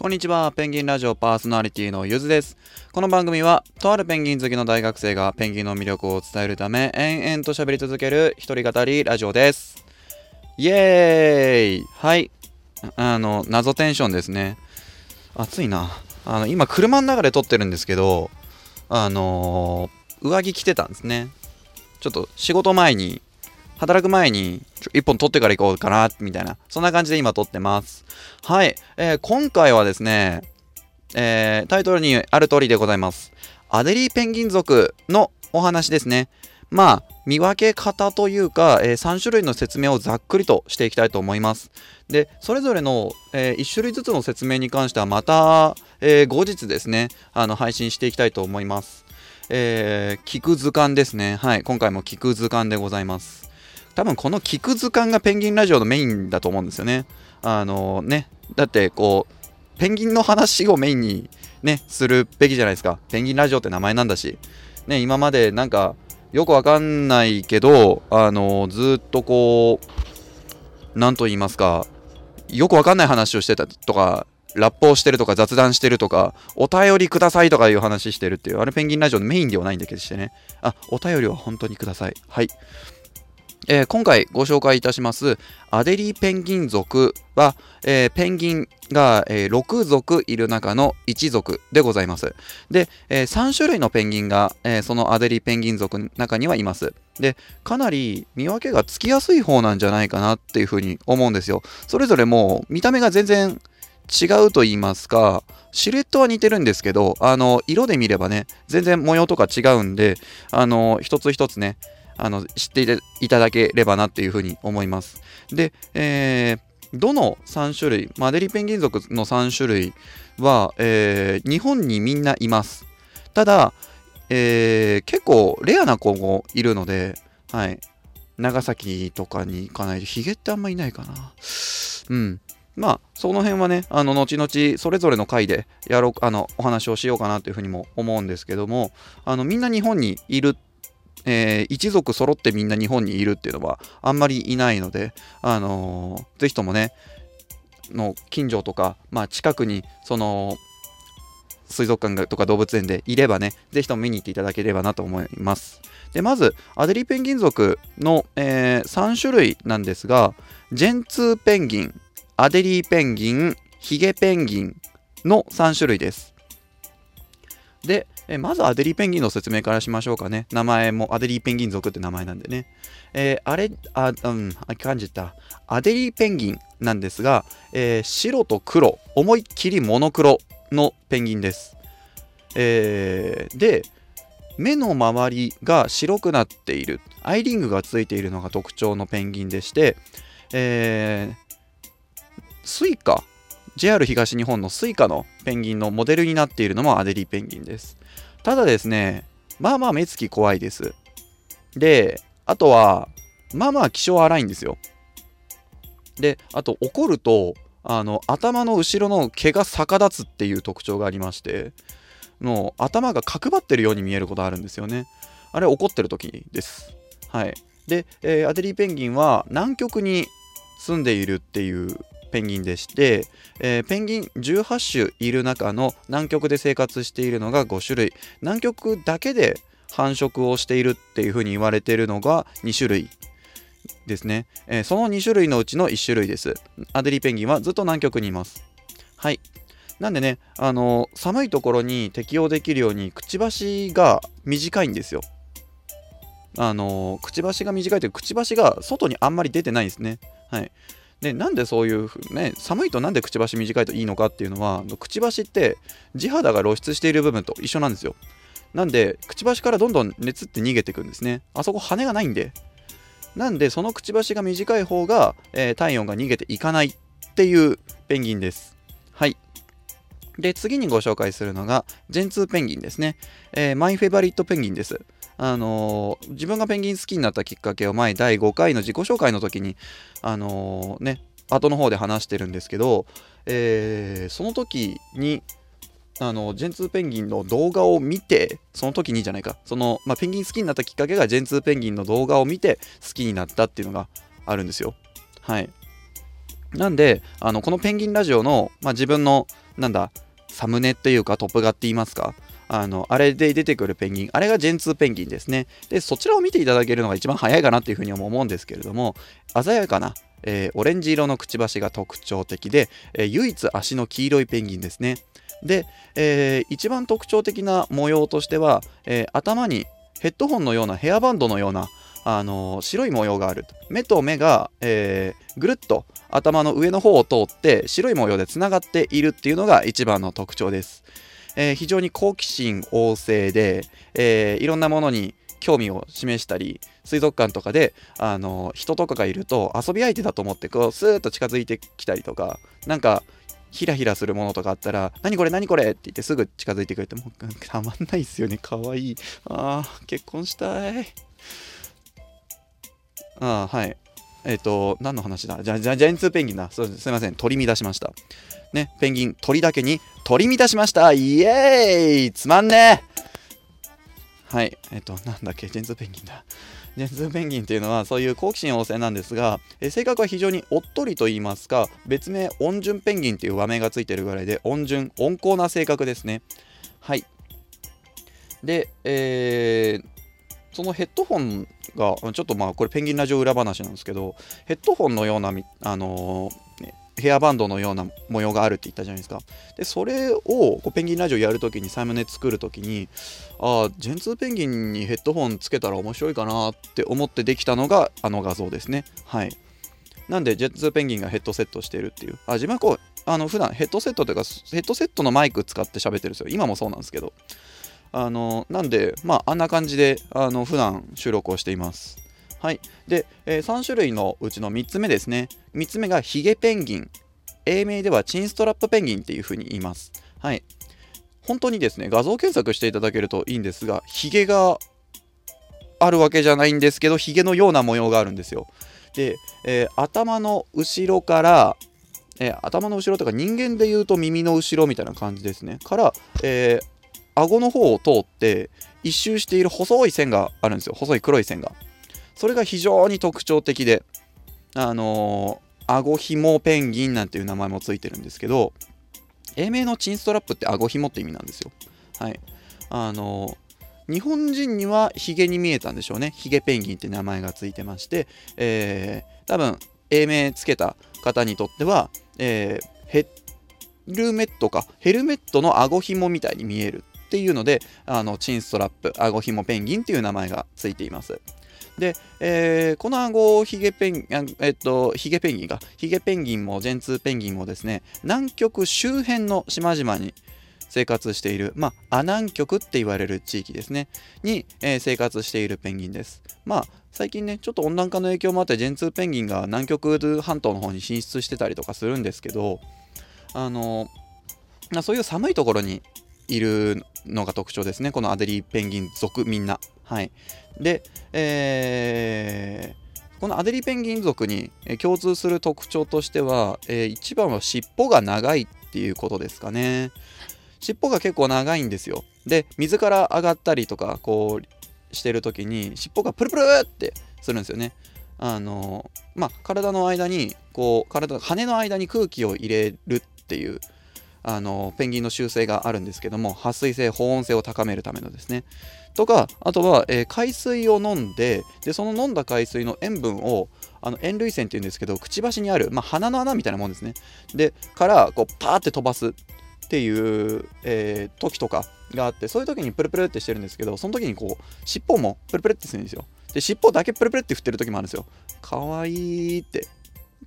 こんにちは、ペンギンラジオパーソナリティのゆずです。この番組は、とあるペンギン好きの大学生がペンギンの魅力を伝えるため、延々と喋り続ける一人語りラジオです。イエーイはい。あの、謎テンションですね。暑いな。あの、今、車の中で撮ってるんですけど、あのー上着着てたんですね。ちょっと仕事前に、働く前に、一本撮ってから行こうかな、みたいな。そんな感じで今撮ってます。はい。えー今回はですね、えータイトルにある通りでございます。アデリーペンギン族のお話ですね。まあ、見分け方というか、え3種類の説明をざっくりとしていきたいと思います。で、それぞれの、え1種類ずつの説明に関してはまた、えー後日ですね、あの配信していきたいと思います。えー聞く図鑑ですね。はい、今回も聞く図鑑でございます。多分この聞く図鑑がペンギンラジオのメインだと思うんですよね。あのね、だってこう、ペンギンの話をメインにね、するべきじゃないですか。ペンギンラジオって名前なんだし。ね、今までなんか、よくわかんないけど、あのずっとこう、なんと言いますか、よくわかんない話をしてたとか、ラップをしてるとか雑談してるとか、お便りくださいとかいう話してるっていう、あれペンギンラジオのメインではないんだけどしてね。あ、お便りは本当にください。はい。えー今回ご紹介いたしますアデリーペンギン族は、えーペンギンが、えー6族いる中の1族でございます。で、え3種類のペンギンが、えそのアデリーペンギン族の中にはいます。で、かなり見分けがつきやすい方なんじゃないかなっていうふうに思うんですよ。それぞれもう見た目が全然違うと言いますか、シルエットは似てるんですけど、あの、色で見ればね、全然模様とか違うんで、あの、一つ一つね、あの知っていただければなっていうふうに思います。で、えーどの3種類、マデリペンギン族の3種類は、えー日本にみんないます。ただ、えー結構レアな子もいるので、はい、長崎とかに行かないと、ヒゲってあんまいないかな。うん。まあ、その辺はね、あの、後々、それぞれの回でやろう、あの、お話をしようかなというふうにも思うんですけども、あの、みんな日本にいるえー一族揃ってみんな日本にいるっていうのはあんまりいないので、あのーぜひともねの近所とか、まあ、近くにその水族館とか動物園でいればねぜひとも見に行っていただければなと思います。でまずアデリーペンギン族の、え3種類なんですがジェンツーペンギンアデリーペンギンヒゲペンギンの3種類です。で、えまずアデリーペンギンの説明からしましょうかね。名前もアデリーペンギン族って名前なんでね。えーあれ、あ、うん、あ感じた。アデリーペンギンなんですが、えー白と黒、思いっきりモノクロのペンギンです。えーで、目の周りが白くなっている、アイリングがついているのが特徴のペンギンでして、えースイカ JR 東日本のスイカのペンギンのモデルになっているのもアデリーペンギンです。ただですね、まあまあ目つき怖いです。で、あとは、まあまあ気性荒いんですよ。で、あと怒ると、あの頭の後ろの毛が逆立つっていう特徴がありまして、の頭が角張ってるように見えることあるんですよね。あれ怒ってる時です。はい。で、えーアデリーペンギンは南極に住んでいるっていうペンギンでして、えーペンギン18種いる中の南極で生活しているのが5種類。南極だけで繁殖をしているっていうふうに言われているのが2種類ですね、えーその2種類のうちの1種類です。アデリーペンギンはずっと南極にいます。はい。なんでね、あの寒いところに適応できるようにくちばしが短いんですよ。あのくちばしが短いというかくちばしが外にあんまり出てないんですね。はい。でなんでそういうね寒いとなんでくちばし短いといいのかっていうのはくちばしって地肌が露出している部分と一緒なんですよ。なんでくちばしからどんどん熱って逃げていくんですね。あそこ羽がないんで。なんでそのくちばしが短い方が、えー体温が逃げていかないっていうペンギンです。はい。で次にご紹介するのがジェンツーペンギンですね、えーマイフェバリットペンギンです。あの自分がペンギン好きになったきっかけを前第5回の自己紹介の時にあのーね後の方で話してるんですけど、えーその時にあのジェンツーペンギンの動画を見てその時にじゃないかその、まあ、ペンギン好きになったきっかけがジェンツーペンギンの動画を見て好きになったっていうのがあるんですよ。はい。なんであのこのペンギンラジオの、まあ、自分のなんだサムネっていうかトップ画って言いますかあの、あれで出てくるペンギン、あれがジェンツーペンギンですね。で、そちらを見ていただけるのが一番早いかなっていうふうに思うんですけれども、鮮やかな、えー、オレンジ色のくちばしが特徴的で、えー、唯一足の黄色いペンギンですね。で、えー、一番特徴的な模様としては、え頭にヘッドホンのようなヘアバンドのようなあの白い模様がある目と目が、えー、ぐるっと頭の上の方を通って白い模様でつながっているっていうのが一番の特徴です。えー、非常に好奇心旺盛で、えー、いろんなものに興味を示したり水族館とかであの人とかがいると遊び相手だと思ってこうスーッと近づいてきたりとかなんかヒラヒラするものとかあったら、何これ何これって言ってすぐ近づいてくれて、もうたまんないっすよね。かわいい。ああ、結婚したい。ああ、はい。えっ、と、何の話だ？じゃ、じゃ、ジャイアンツペンギンだ。そうすいません。取り乱しました。ね、ペンギン、鳥だけに取り乱しましたイエーイつまんねえはい。えっ、と、なんだっけ？ジェンツーペンギンだ。ジェンツーペンギンっていうのはそういう好奇心旺盛なんですが、え性格は非常におっとりと言いますか別名温順ペンギンっていう和名がついてるぐらいで温順温厚な性格ですねはいで、えー、そのヘッドホンがちょっとまあこれペンギンラジオ裏話なんですけどヘッドホンのような、あの、ヘアバンドのような模様があるって言ったじゃないですか。で、それをこうペンギンラジオやるときに、サムネ作るときに、ああ、ジェンツーペンギンにヘッドホンつけたら面白いかなって思ってできたのがあの画像ですね。はい。なんで、ジェンツーペンギンがヘッドセットしてるっていう。あ、自分はこう、あの、普段ヘッドセットというか、ヘッドセットのマイク使って喋ってるんですよ。今もそうなんですけど。あの、なんで、まあ、あんな感じで、あの、普段収録をしています。はい。で、えー、3種類のうちの3つ目ですね。3つ目がヒゲペンギン。英名ではチンストラップペンギンっていう風に言います。はい。本当にですね、画像検索していただけるといいんですが、ヒゲがあるわけじゃないんですけど、ヒゲのような模様があるんですよ。で、えー、頭の後ろから、えー、頭の後ろとか人間で言うと耳の後ろみたいな感じですね。から、えー、顎の方を通って一周している細い線があるんですよ。細い黒い線が。それが非常に特徴的で、あのー、顎ひもペンギンなんていう名前もついてるんですけど、英名のチンストラップって顎ひもって意味なんですよ。はい。あのー、日本人にはヒゲに見えたんでしょうね。ヒゲペンギンって名前がついてまして、えー、多分、英名つけた方にとっては、えー、ヘルメットか、ヘルメットの顎ひもみたいに見えるっていうので、あのチンストラップ、顎ひもペンギンっていう名前がついています。で、えー、この顎ヒゲペン、えっと、ヒゲペンギンが、ヒゲペンギンもジェンツーペンギンもですね、南極周辺の島々に生活している、まあ、ア南極って言われる地域ですね、に、えー、生活しているペンギンです。まあ、最近ね、ちょっと温暖化の影響もあって、ジェンツーペンギンが南極半島の方に進出してたりとかするんですけど、あの、まあ、そういう寒いところにいるのが特徴ですね、このアデリーペンギン族みんな。はい。で、えー、このアデリーペンギン族に共通する特徴としては、えー、一番は尻尾が長いっていうことですかね。尻尾が結構長いんですよ。で、水から上がったりとか、こうしてる時に尻尾がプルプルってするんですよね。あのまあ、体の間にこう体羽の間に空気を入れるっていうあのペンギンの習性があるんですけども撥水性保温性を高めるためのですね。とかあとは、えー、海水を飲んででその飲んだ海水の塩分をあの塩類腺っていうんですけどくちばしにある、まあ、鼻の穴みたいなもんですね。でからこうパーって飛ばすっていう、えー、時とかがあってそういう時にプルプルってしてるんですけどその時にこう尻尾もプルプルってするんですよ。で尻尾だけプルプルって振ってる時もあるんですよ。かわいいって。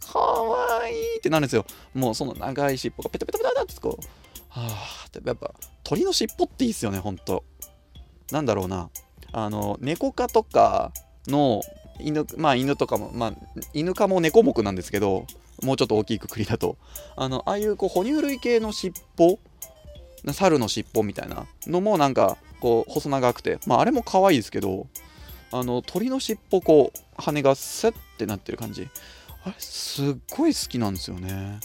かわいいってなるんですよ。もうその長い尻尾がペタペタペタってこう、はあ、やっぱ鳥の尻尾っていいっすよね、ほんと。なんだろうな。あの、猫科とかの犬、まあ犬とかも、まあ犬科も猫目なんですけど、もうちょっと大きいくくりだと、あの、ああいうこう哺乳類系の尻尾、猿の尻尾みたいなのもなんかこう細長くて、まああれも可愛いですけど、あの鳥の尻尾こう羽がセッってなってる感じあれすっごい好きなんですよね。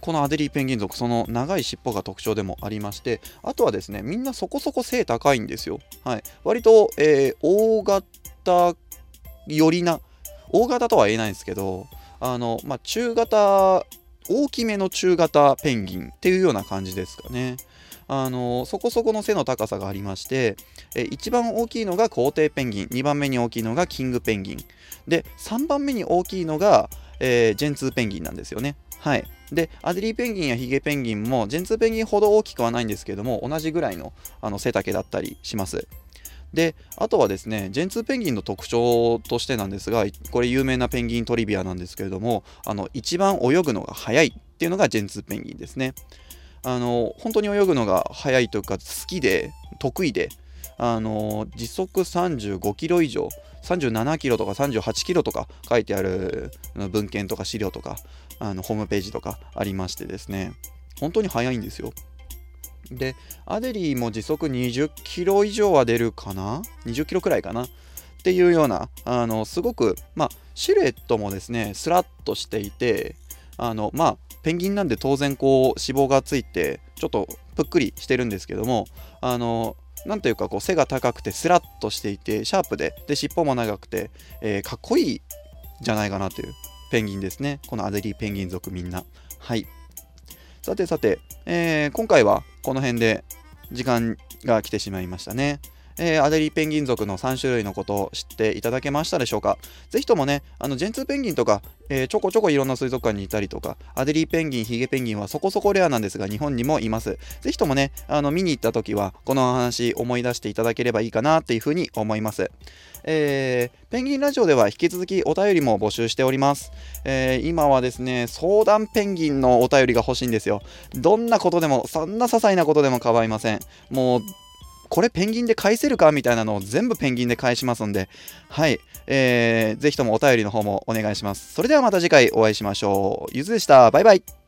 このアデリーペンギン族その長い尻尾が特徴でもありましてあとはですねみんなそこそこ背高いんですよ。はい。割と、えー、大型寄りな大型とは言えないんですけどあの、まあ、中型大きめの中型ペンギンっていうような感じですかね。あのそこそこの背の高さがありまして、え一番大きいのが皇帝ペンギン2番目に大きいのがキングペンギンで3番目に大きいのが、えー、ジェンツーペンギンなんですよね。はい、でアデリーペンギンやヒゲペンギンもジェンツーペンギンほど大きくはないんですけども同じぐらいのあの背丈だったりします。であとはですねジェンツーペンギンの特徴としてなんですがこれ有名なペンギントリビアなんですけれどもあの一番泳ぐのが速いっていうのがジェンツーペンギンですねあの本当に泳ぐのが速いというか好きで得意であの時速35キロ以上37キロとか38キロとか書いてある文献とか資料とかあのホームページとかありましてですね本当に速いんですよで、アデリーも時速20キロ以上は出るかな ?20 キロくらいかな？っていうような、あの、すごく、まあ、シルエットもですね、スラッとしていて、あの、まあ、ペンギンなんで当然こう脂肪がついてちょっとぷっくりしてるんですけどもあのなんというかこう背が高くてスラッとしていてシャープでで尻尾も長くて、えー、かっこいいじゃないかなというペンギンですね。このアデリーペンギン族みんな。はい。さてさて、えー、今回はこの辺で時間が来てしまいましたね。えー、アデリーペンギン族の3種類のことを知っていただけましたでしょうか？ぜひともね、あのジェンツーペンギンとか、えー、ちょこちょこいろんな水族館にいたりとか、アデリーペンギン、ヒゲペンギンはそこそこレアなんですが、日本にもいます。ぜひともね、あの見に行った時は、この話思い出していただければいいかなっていうふうに思います。えー、ペンギンラジオでは引き続きお便りも募集しております。えー、今はですね、相談ペンギンのお便りが欲しいんですよ。どんなことでも、そんな些細なことでも構いません。もうこれペンギンで返せるかみたいなのを全部ペンギンで返しますんで、はい、えー、ぜひともお便りの方もお願いします。それではまた次回お会いしましょう。ゆずでした。バイバイ。